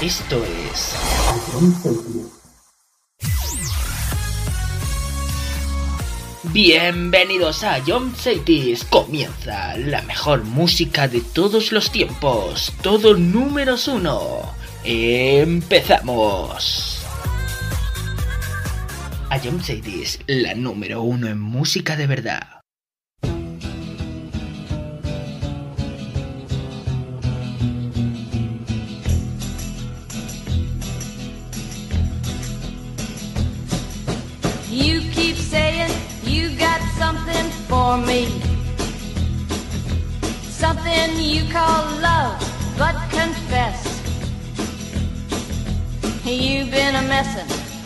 Esto es Bienvenidos a John Cities. Comienza la mejor música de todos los tiempos. Todo números uno. Empezamos. La número uno en música de verdad. You keep saying you got something for me. Something you call love, but confess. You've been a messin'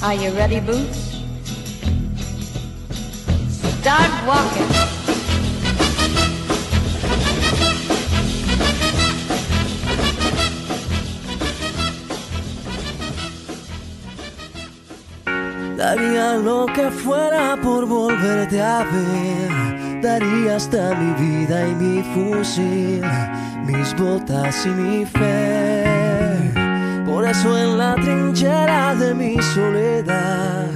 Are you ready, Boots? Start walking. Daría lo que fuera por volverte a ver. Daría hasta mi vida y mi fusil, mis botas y mi fe. Por eso en la trinchera de mi soledad,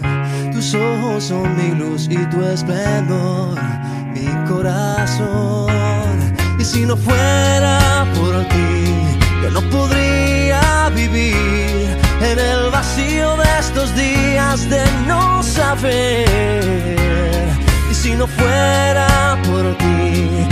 tus ojos son mi luz y tu esplendor, mi corazón. Y si no fuera por ti, yo no podría vivir en el vacío de estos días de no saber. Y si no fuera por ti,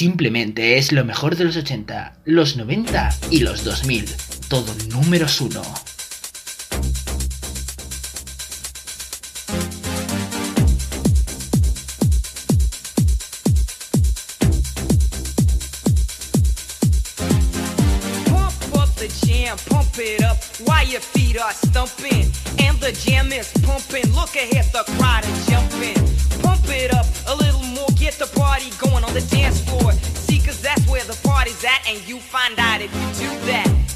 Simplemente es lo mejor de los 80, los 90 y los 2000. Todo números uno. It up while your feet are stumping. And the jam is pumping. Look ahead, the crowd is jumping. Pump it up a little more, get the party going on the dance floor. At, and you find out if you do that.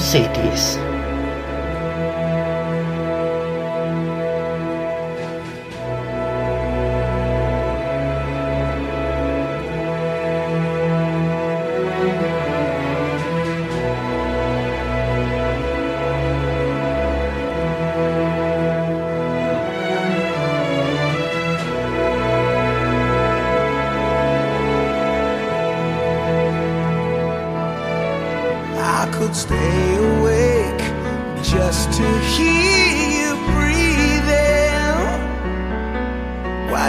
cities.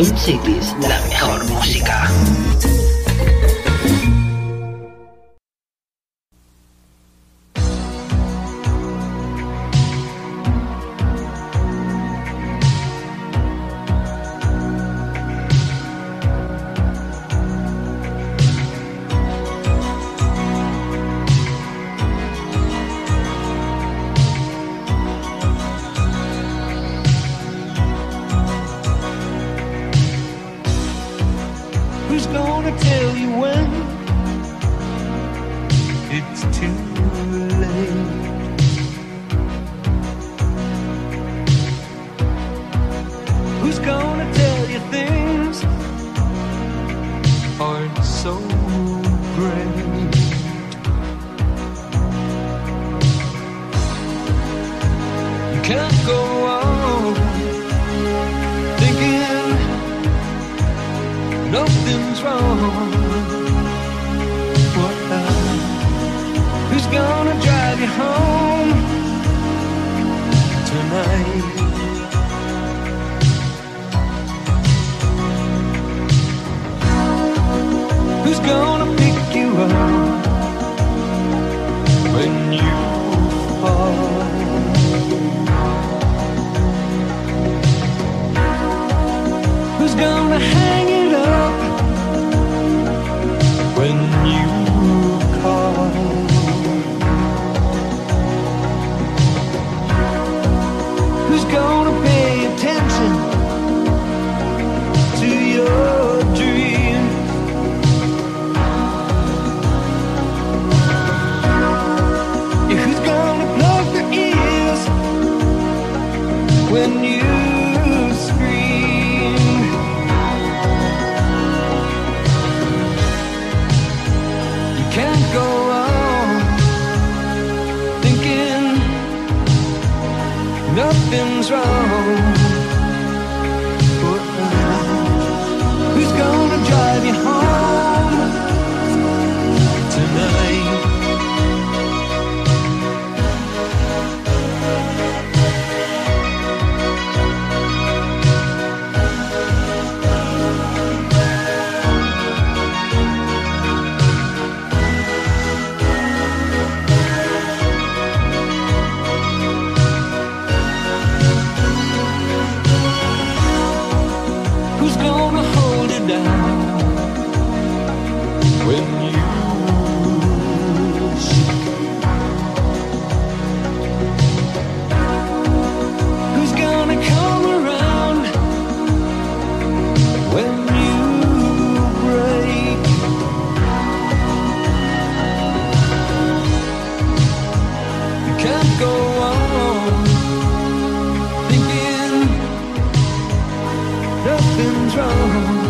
King Cities, la mejor música. 就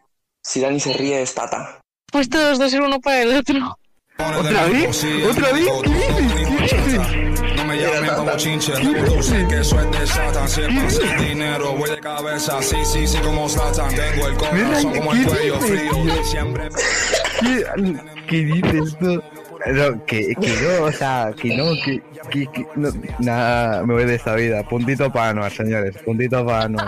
si Dani se ríe es Tata. Pues todos dos ser uno para el otro. ¿Otra vez? ¿Otra vez? ¿Qué dices? No me llamen como chinche, que eso es de Satan. Si es para hacer dinero, voy de cabeza. Sí, sí, sí, como Satan. Tengo el corazón como el ¿Qué cuello dices, frío. tío? Siempre. ¿Qué, qué dices tú? No, que, que no, o sea, que no, que, que, que no, nada, me voy de esta vida. Puntito para Anuar, señores, puntito para Anuar.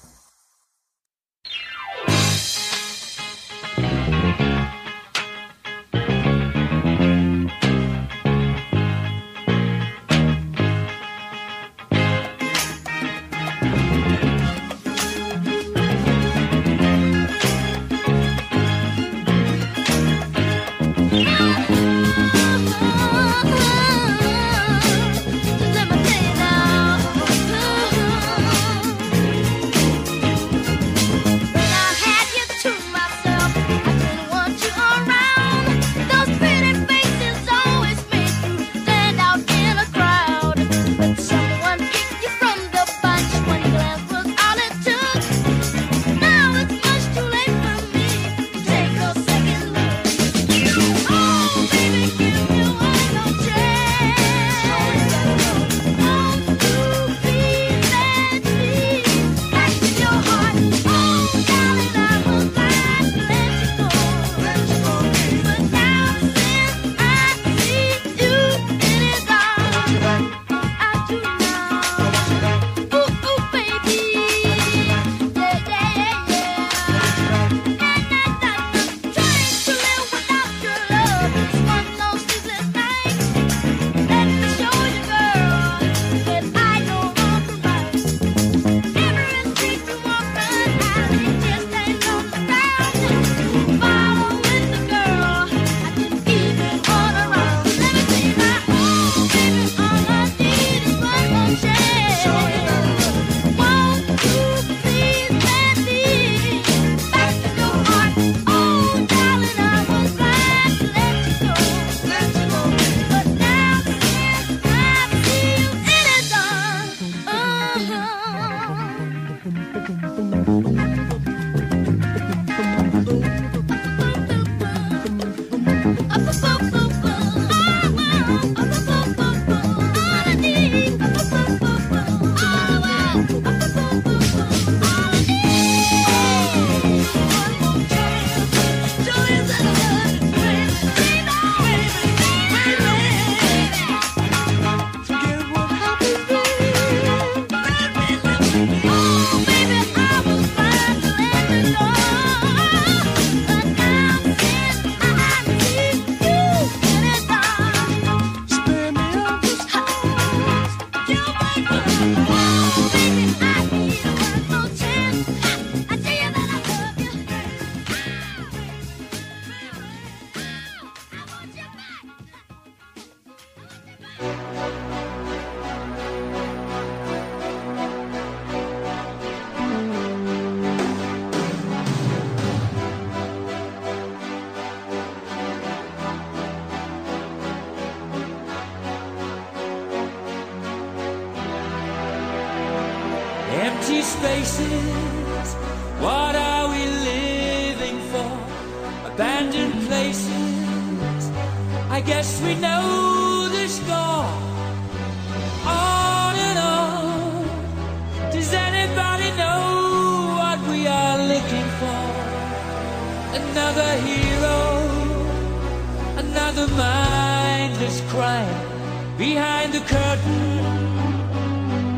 another mindless crime behind the curtain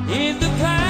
in the pantomime.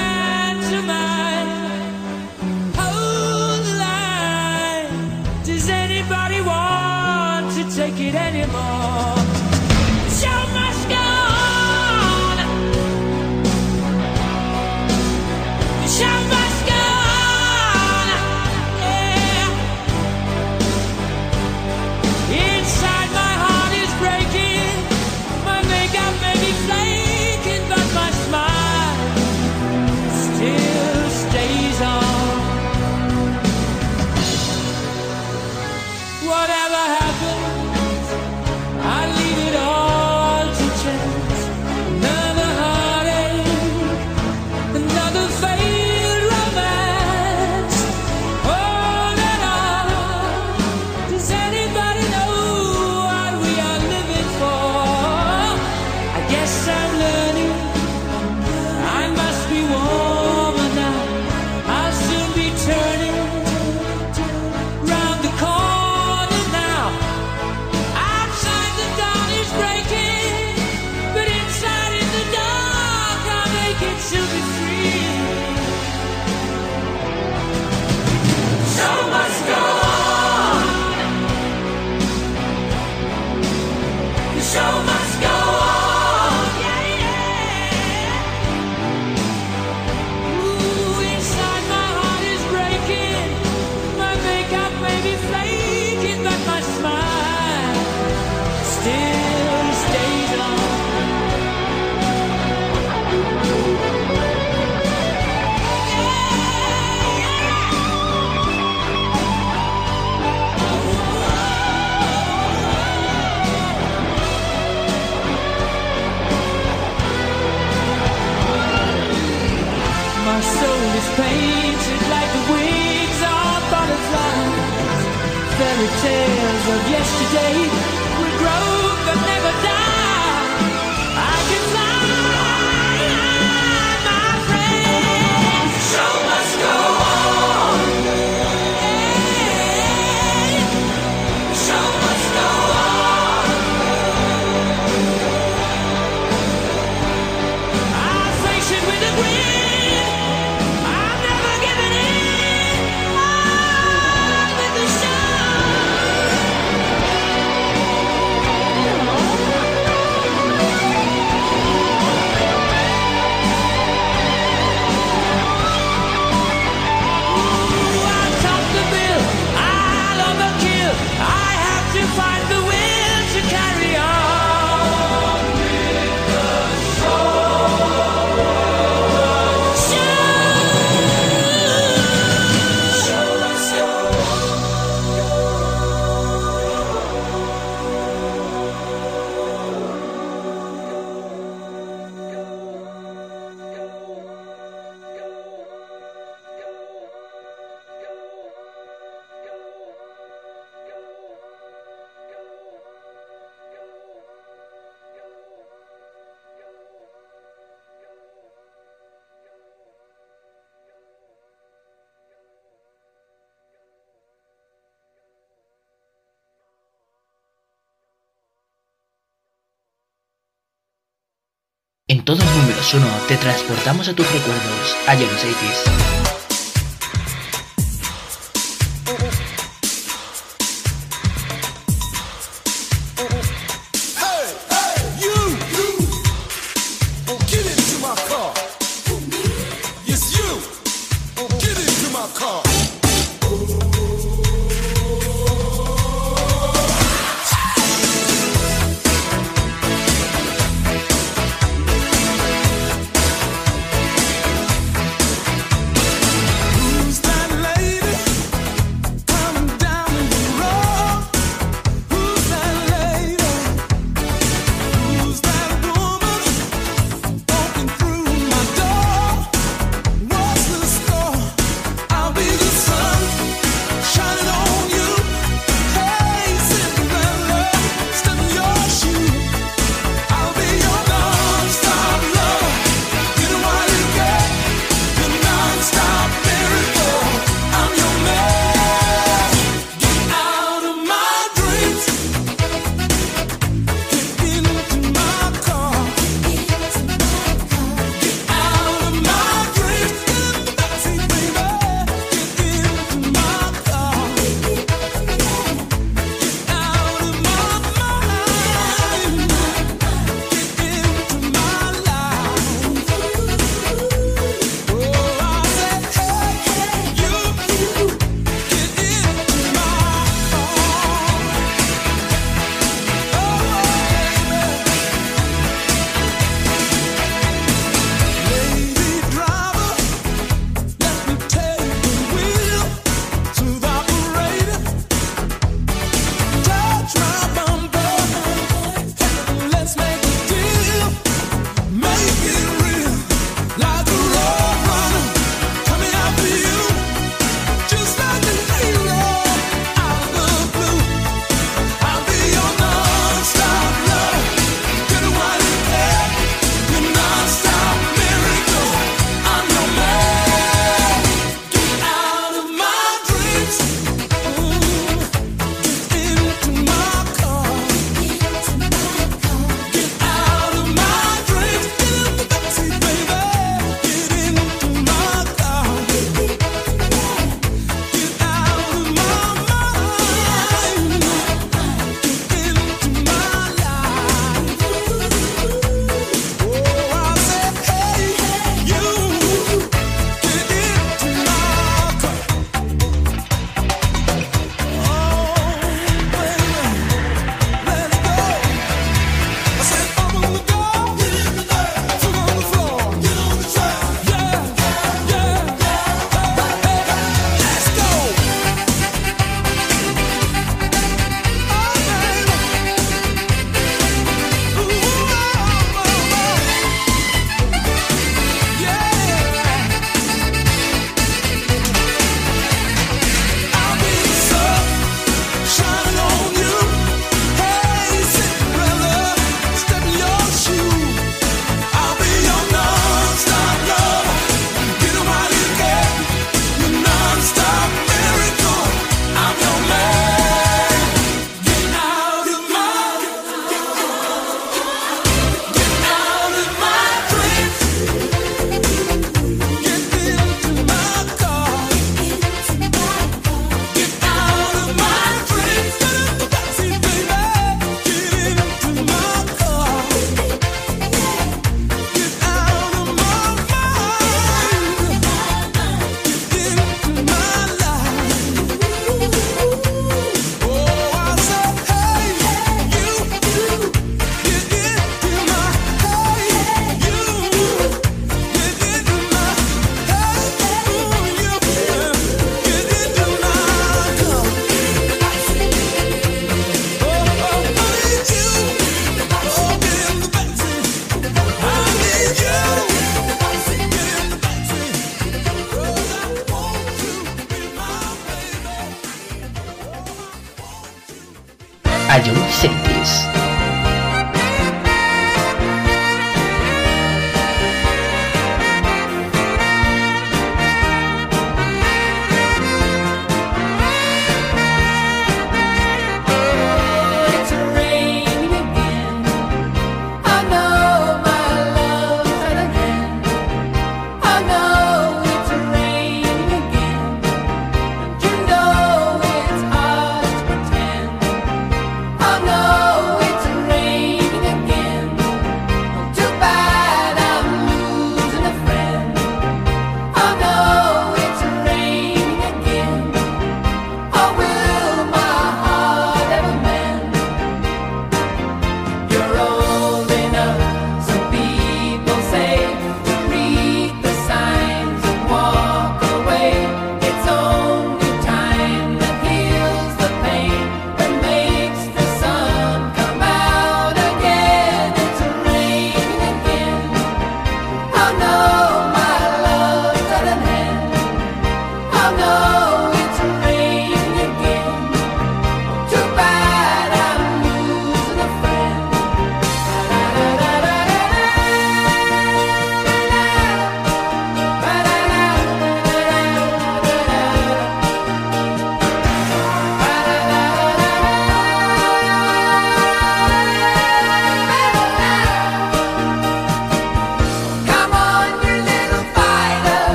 En todos números 1 te transportamos a tus recuerdos, a John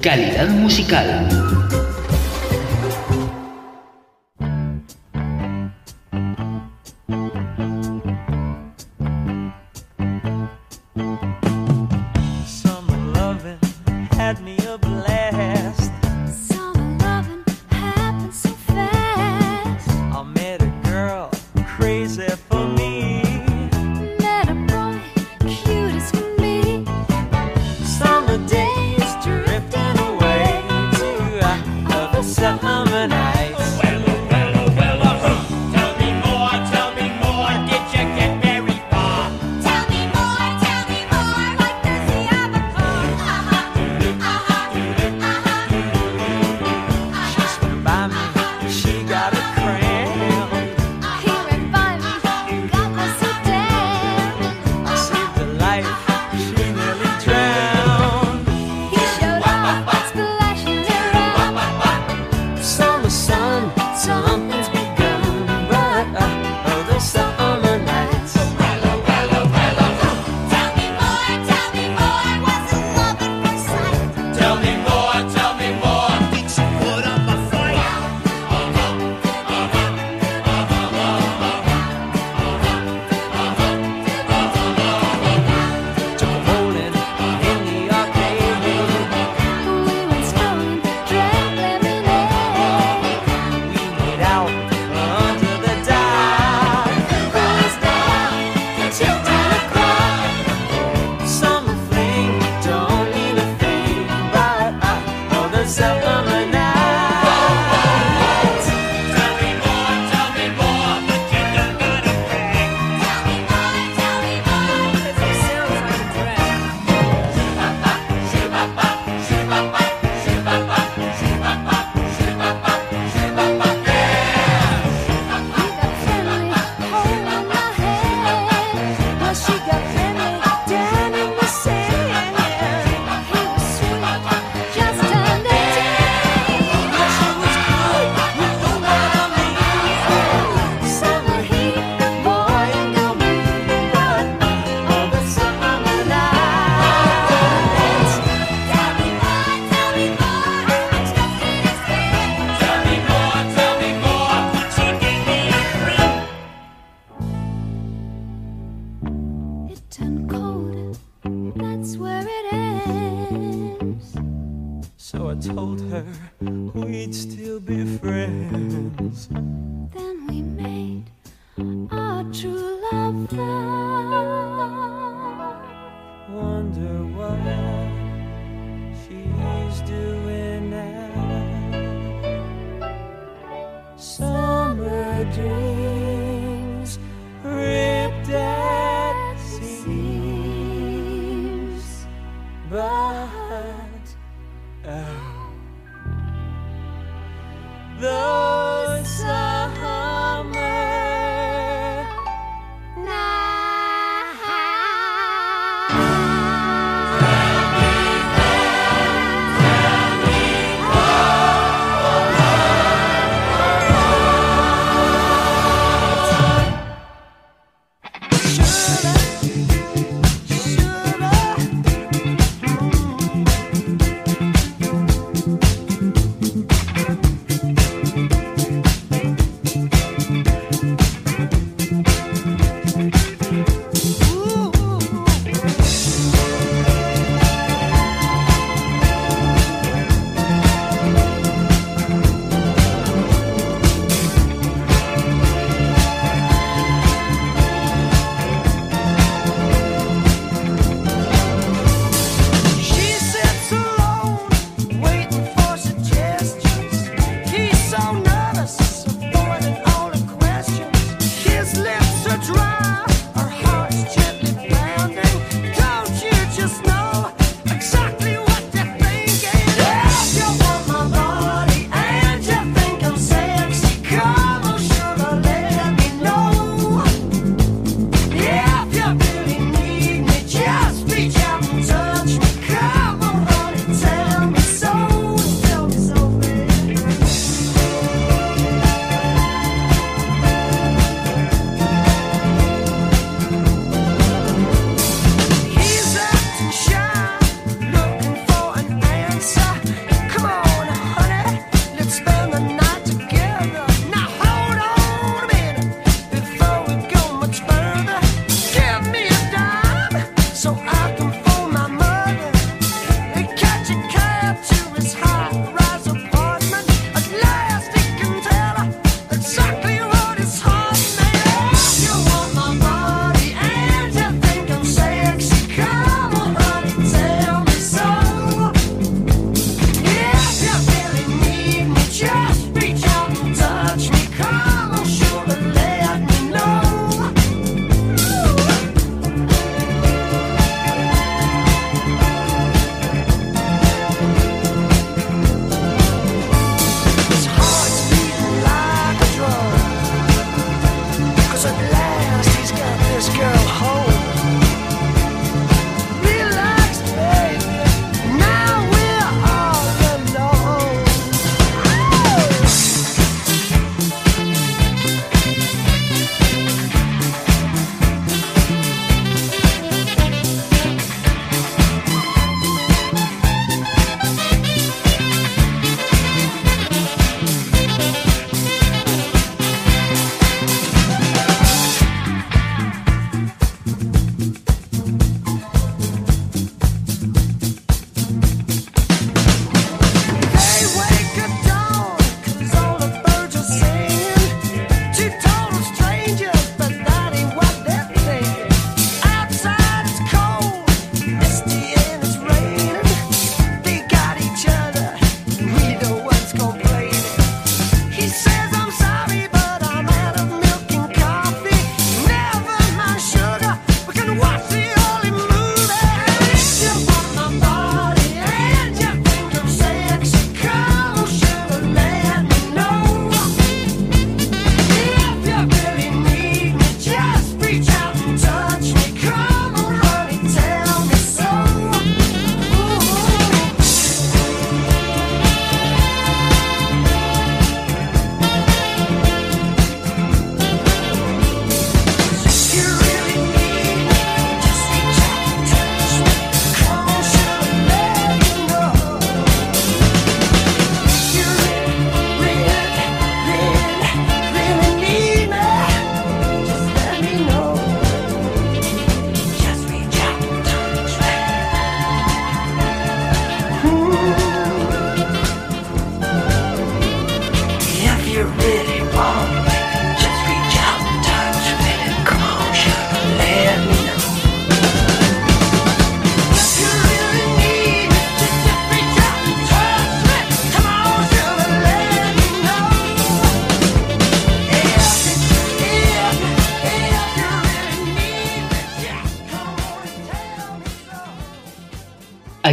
Calidad musical.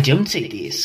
Jump Cities.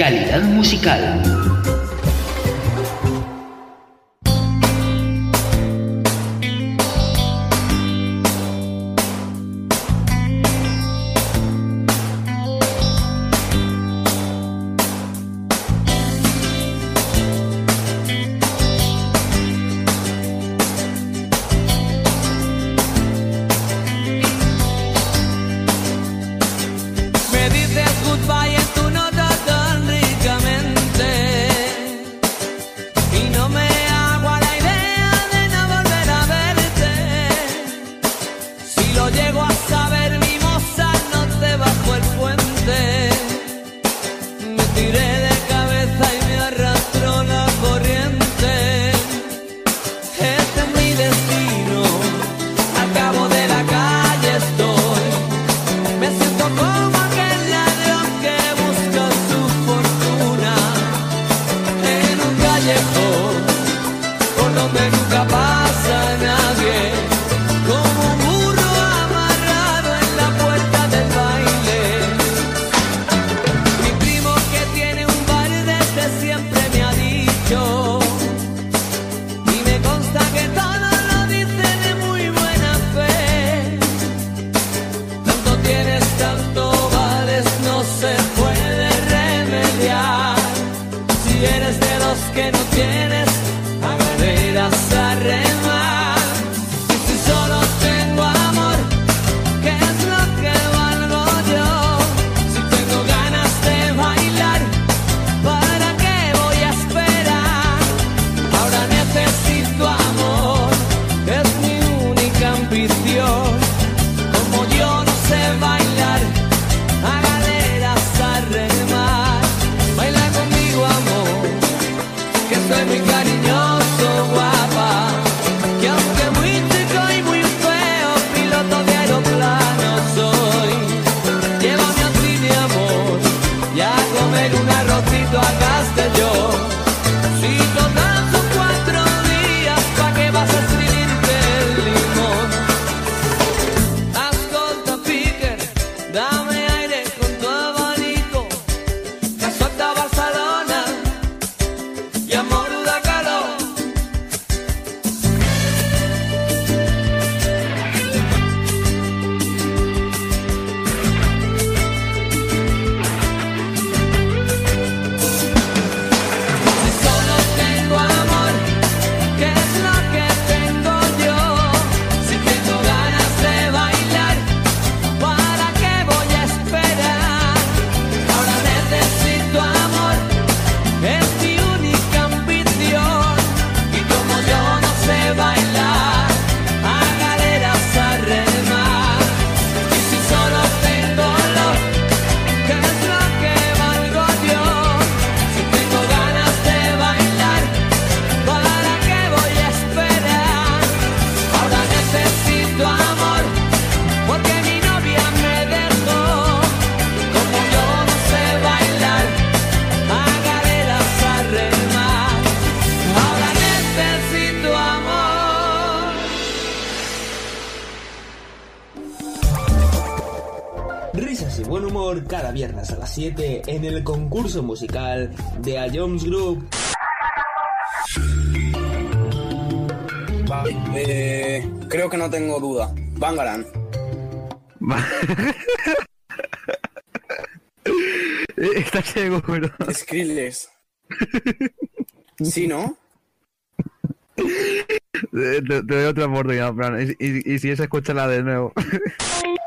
Calidad musical. 7 en el concurso musical de A Jones Group. Eh, creo que no tengo duda. Bangaran. Está ciego, pero. Skrillex. ¿Sí, no? Te, doy otra oportunidad, Fran. Y, y, y si es, escúchala de nuevo.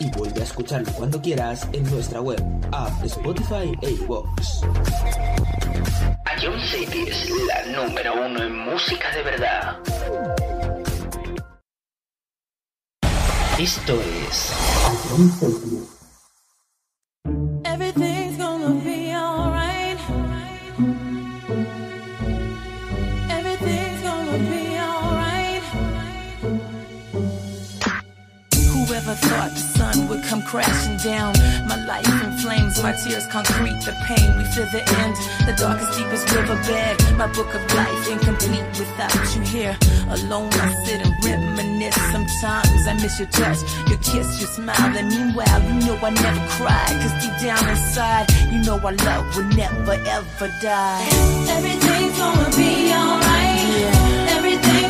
y vuelve a escucharlo cuando quieras en nuestra web, app, Spotify e iVoox. Ion City es la número uno en música de verdad. Esto es Ion City. Everything's gonna be alright. Everything's gonna be alright. Whoever thought come crashing down. My life in flames, my tears concrete, the pain. We feel the end, the darkest, deepest riverbed. My book of life incomplete without you here. Alone, I sit and reminisce. Sometimes I miss your touch, your kiss, your smile. And meanwhile, you know I never cry. Cause deep down inside, you know our love will never ever die. Everything's gonna be alright. Yeah. Everything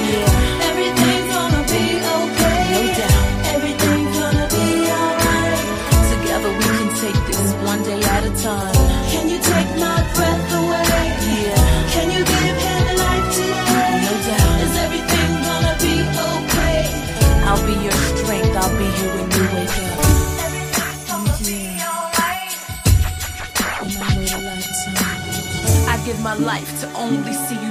Take this one day at a time. Can you take my breath away? Yeah. Can you give him a life today? No doubt. Is everything gonna be okay? I'll be your strength. I'll be here when you wake up. Everything's gonna be alright. I give my life to only see you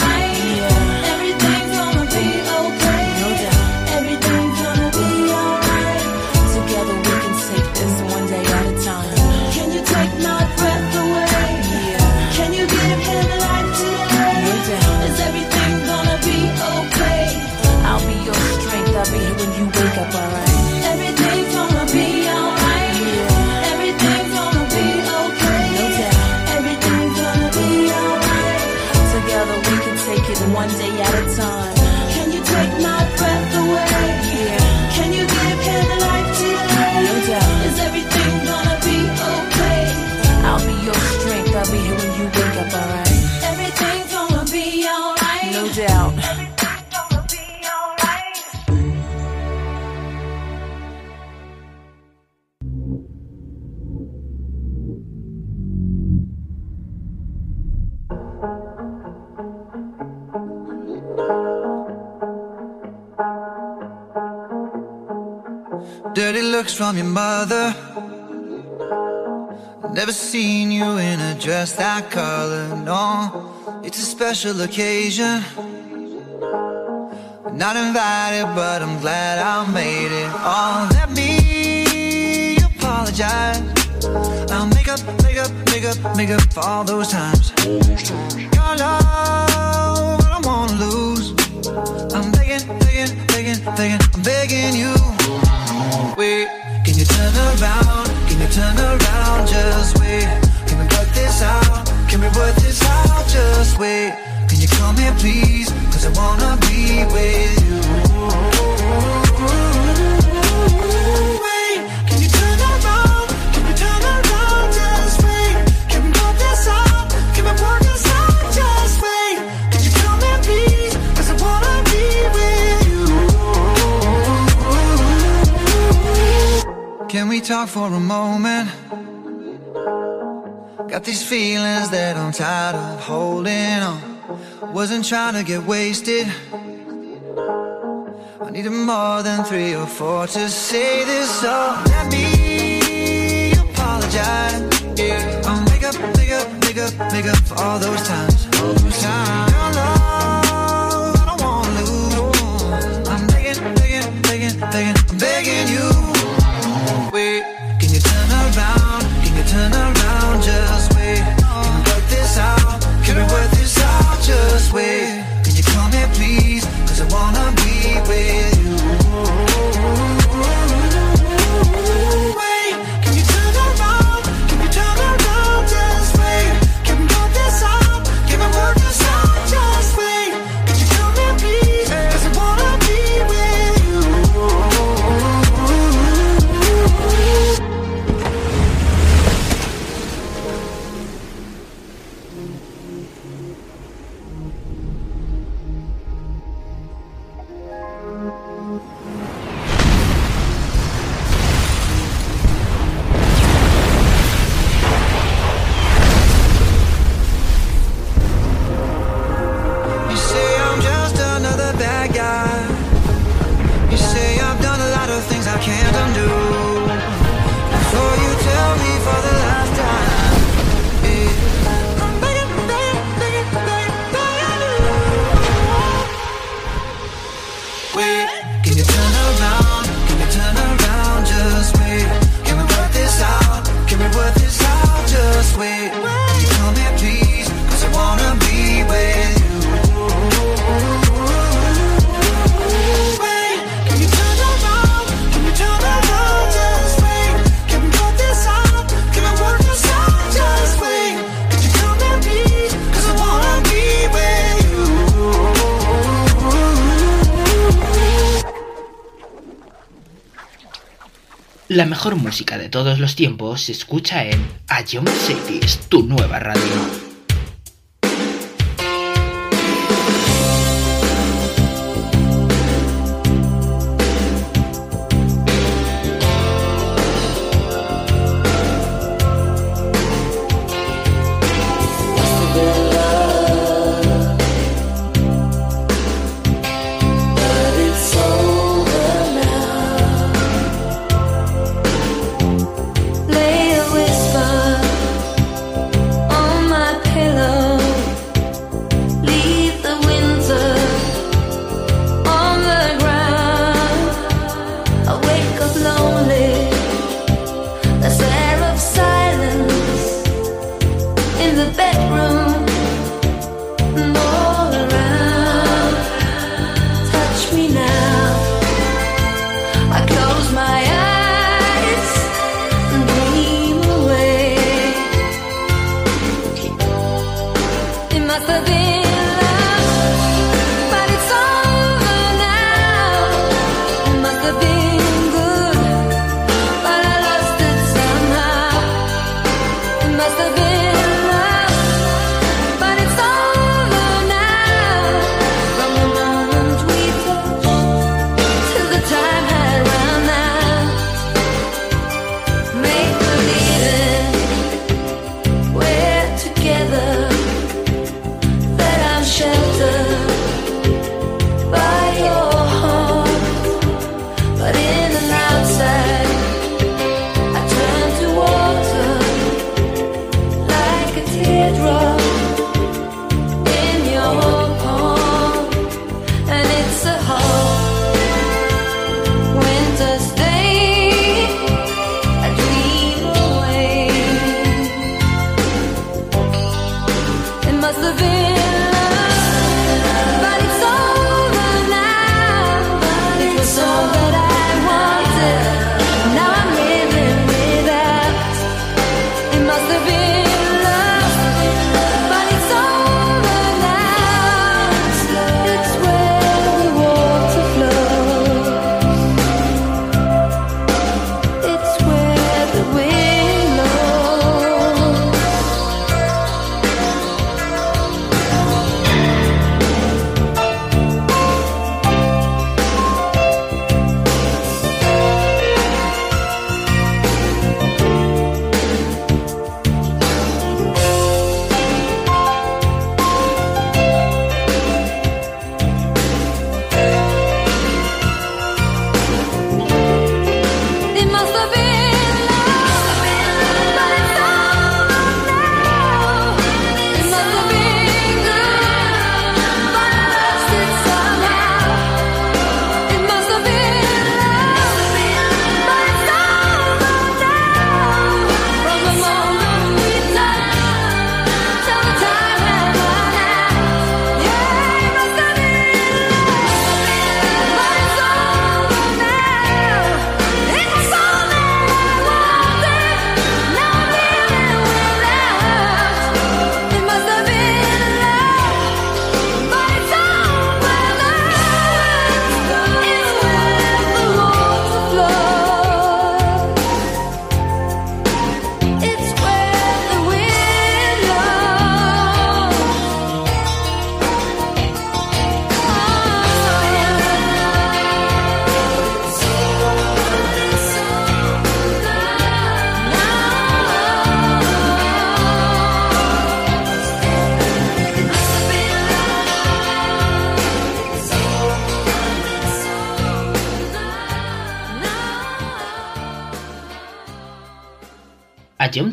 Special occasion. Not invited, but I'm glad I made it. Oh, let me apologize. I'll make up, make up, make up, make up for all those times. Your love, I don't wanna lose. I'm begging, begging, begging, begging, I'm begging you. Wait, can you turn around? Can you turn around? Just wait. Can we work this out? Can we work this out? Just wait. You come please? Cause I wanna be with you. Wait, can you turn around? Can we turn around? Just wait. Can we work this out? Can we work this out? Just wait. Can you please? Cause I wanna be with you. Can we talk for a moment? Got these feelings that I'm tired of holding on. Wasn't trying to get wasted. I needed more than three or four to say this, so let me apologize. I'll make up, make up, make up, make up for all those times. All those times. La mejor música de todos los tiempos se escucha en A Young Cities, tu nueva radio.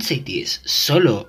cities solo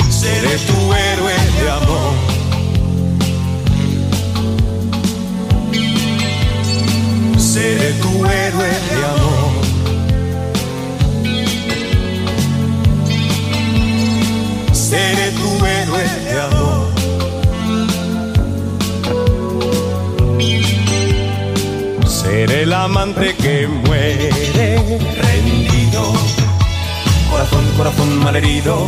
seré tu héroe de amor. Seré tu héroe de amor. Seré tu héroe de amor. Seré el amante que muere rendido. Corazón, corazón malherido.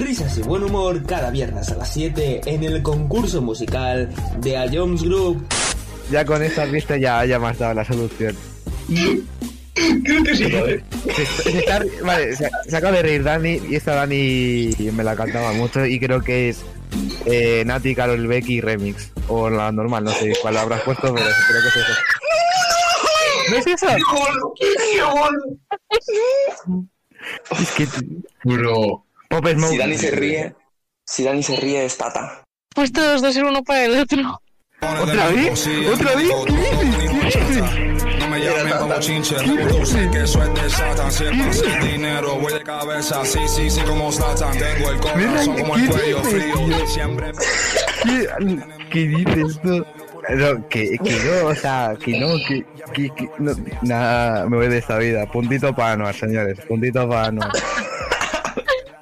Humor cada viernes a las 7 en el concurso musical de A Jones Group. Ya con esta pista ya, ya me has dado la solución. Creo que sí. Se- se está- vale, se, se acaba de reír Dani y esta Dani me la cantaba mucho y creo que es eh, Nati, Carol Becky Remix. O la normal, no sé cuál habrás puesto, pero creo que es eso. ¿No es eso? Es que... Bro. Pop Smoke. Si Dani se ríe, si Dani se ríe es Tata. Pues todos dos ser uno para el otro. ¿Otra vez? ¿Otra vez? ¿Qué dices? No me llamen como chinche, sé que es de Satan. Si es para hacer dinero, voy de cabeza. Sí, sí, sí, como Satan. Tengo el corazón como el cuello frío. Siempre. ¿Qué, qué dices tú? No, que, que no, o sea, que no, que, que, que no, nada, me voy de esta vida. Puntito para Anuar, señores, puntito para Anuar.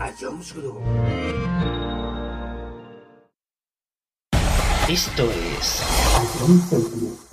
a Jones Group. Esto es.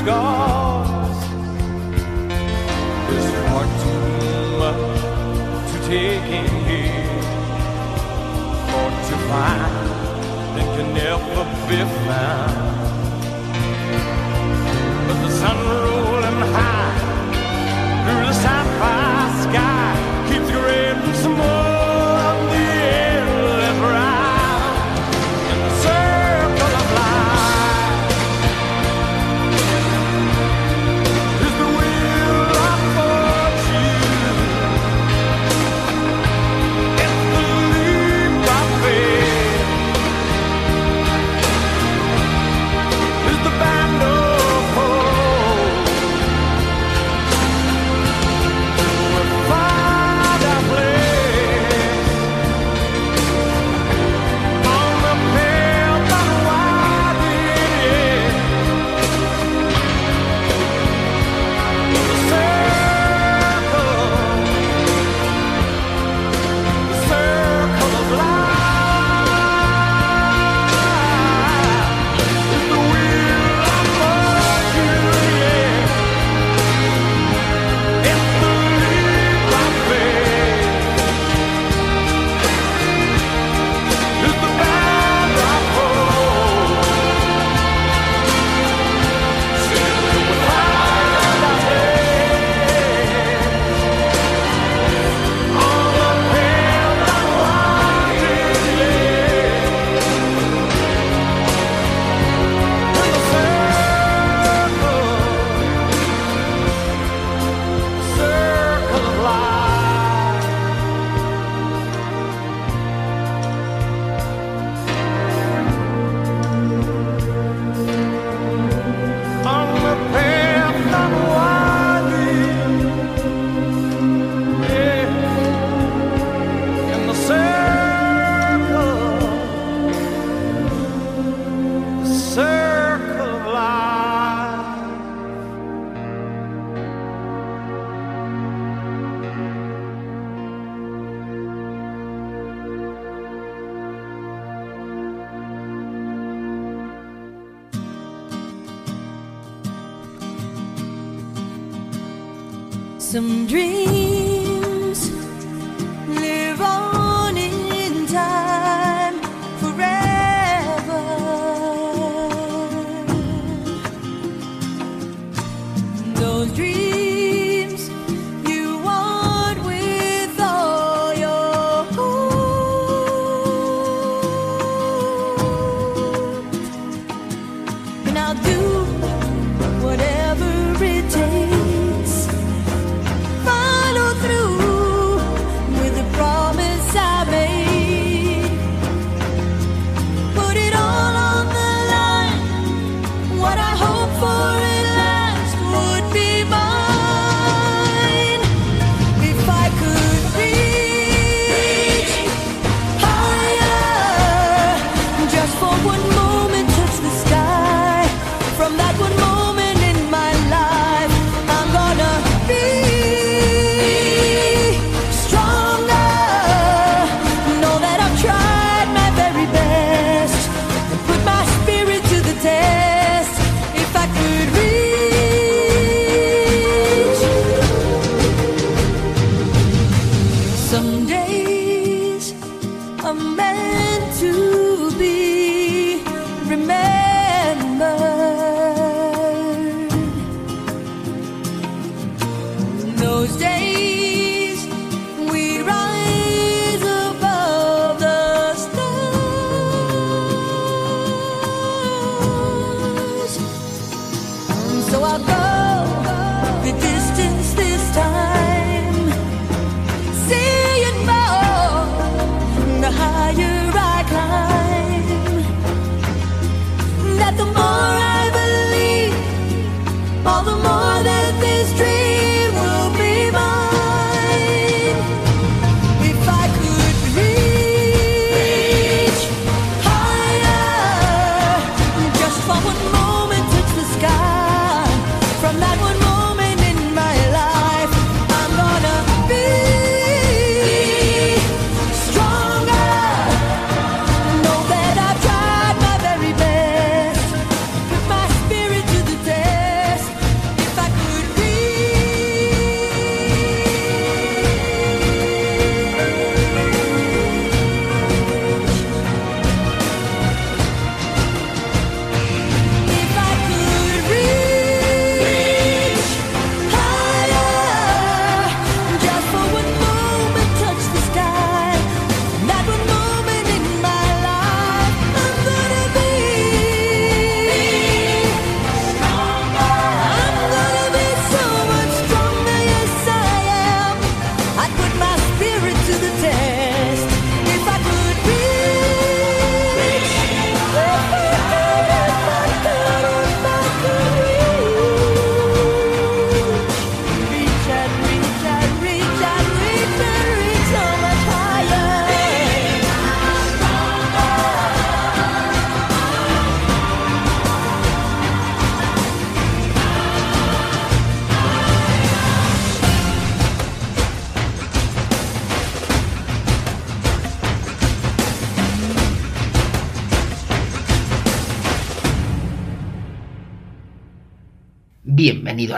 scars. There's far too much to take in here, more to find than can never be found. But the sunrise.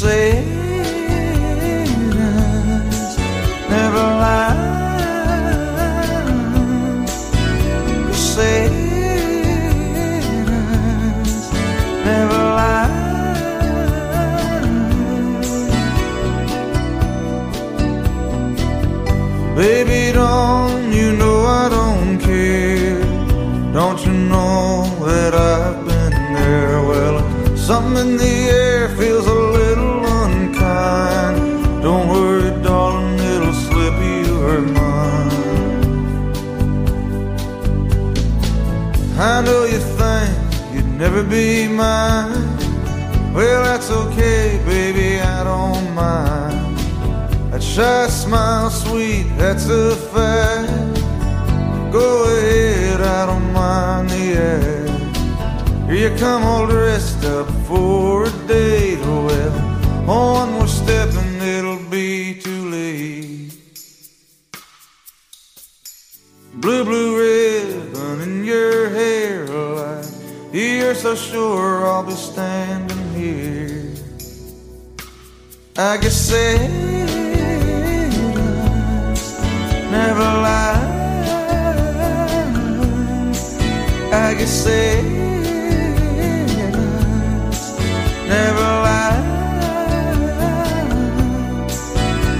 Say mine. Well, that's okay, baby, I don't mind. That shy smile, sweet, that's a fact. Go ahead, I don't mind the act. Here you come all dressed up for a date. Well, one you're so sure I'll be standing here. I guess sailors never lie. I guess sailors never lie.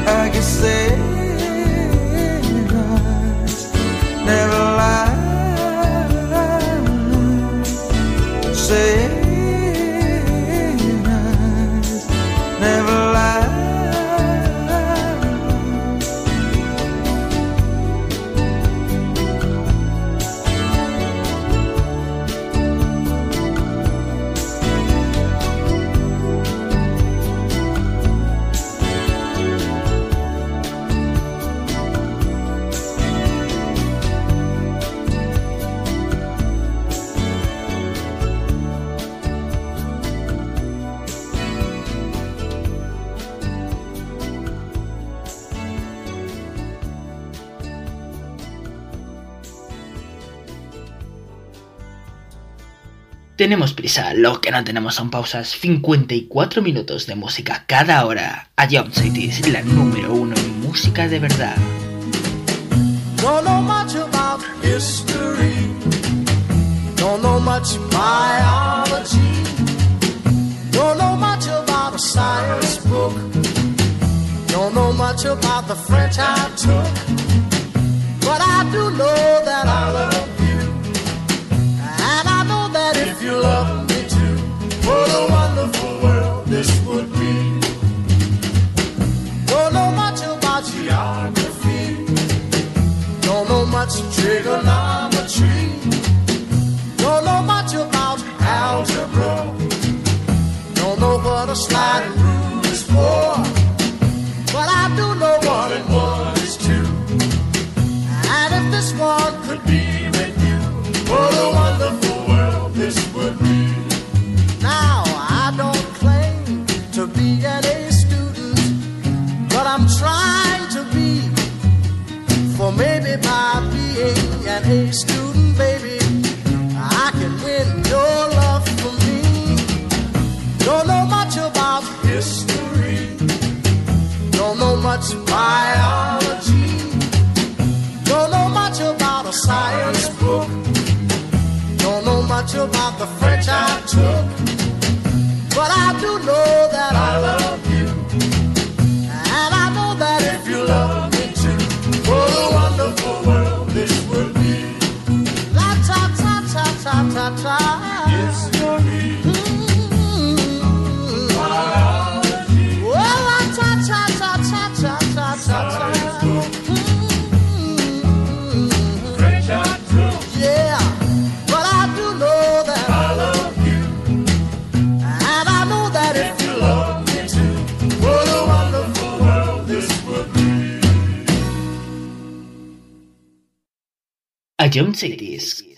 I guess sailors never lie. say Tenemos prisa, lo que no tenemos son pausas. 54 minutos de música cada hora. A Jump Cities, la número uno en música de verdad. Don't know much about history. Don't know much biology. Don't know much about a science book. Don't know much about the French I took. But I do know that I love you love me too, what a wonderful world this would be. Don't know much about geography. Don't know much trigonometry. Don't know much about algebra. Don't know what a sliding biology, don't know much about a science book, don't know much about the French I took, but I do know that I love you, and I know that if you me too, what a wonderful world this would be. Ta ta. don't say this.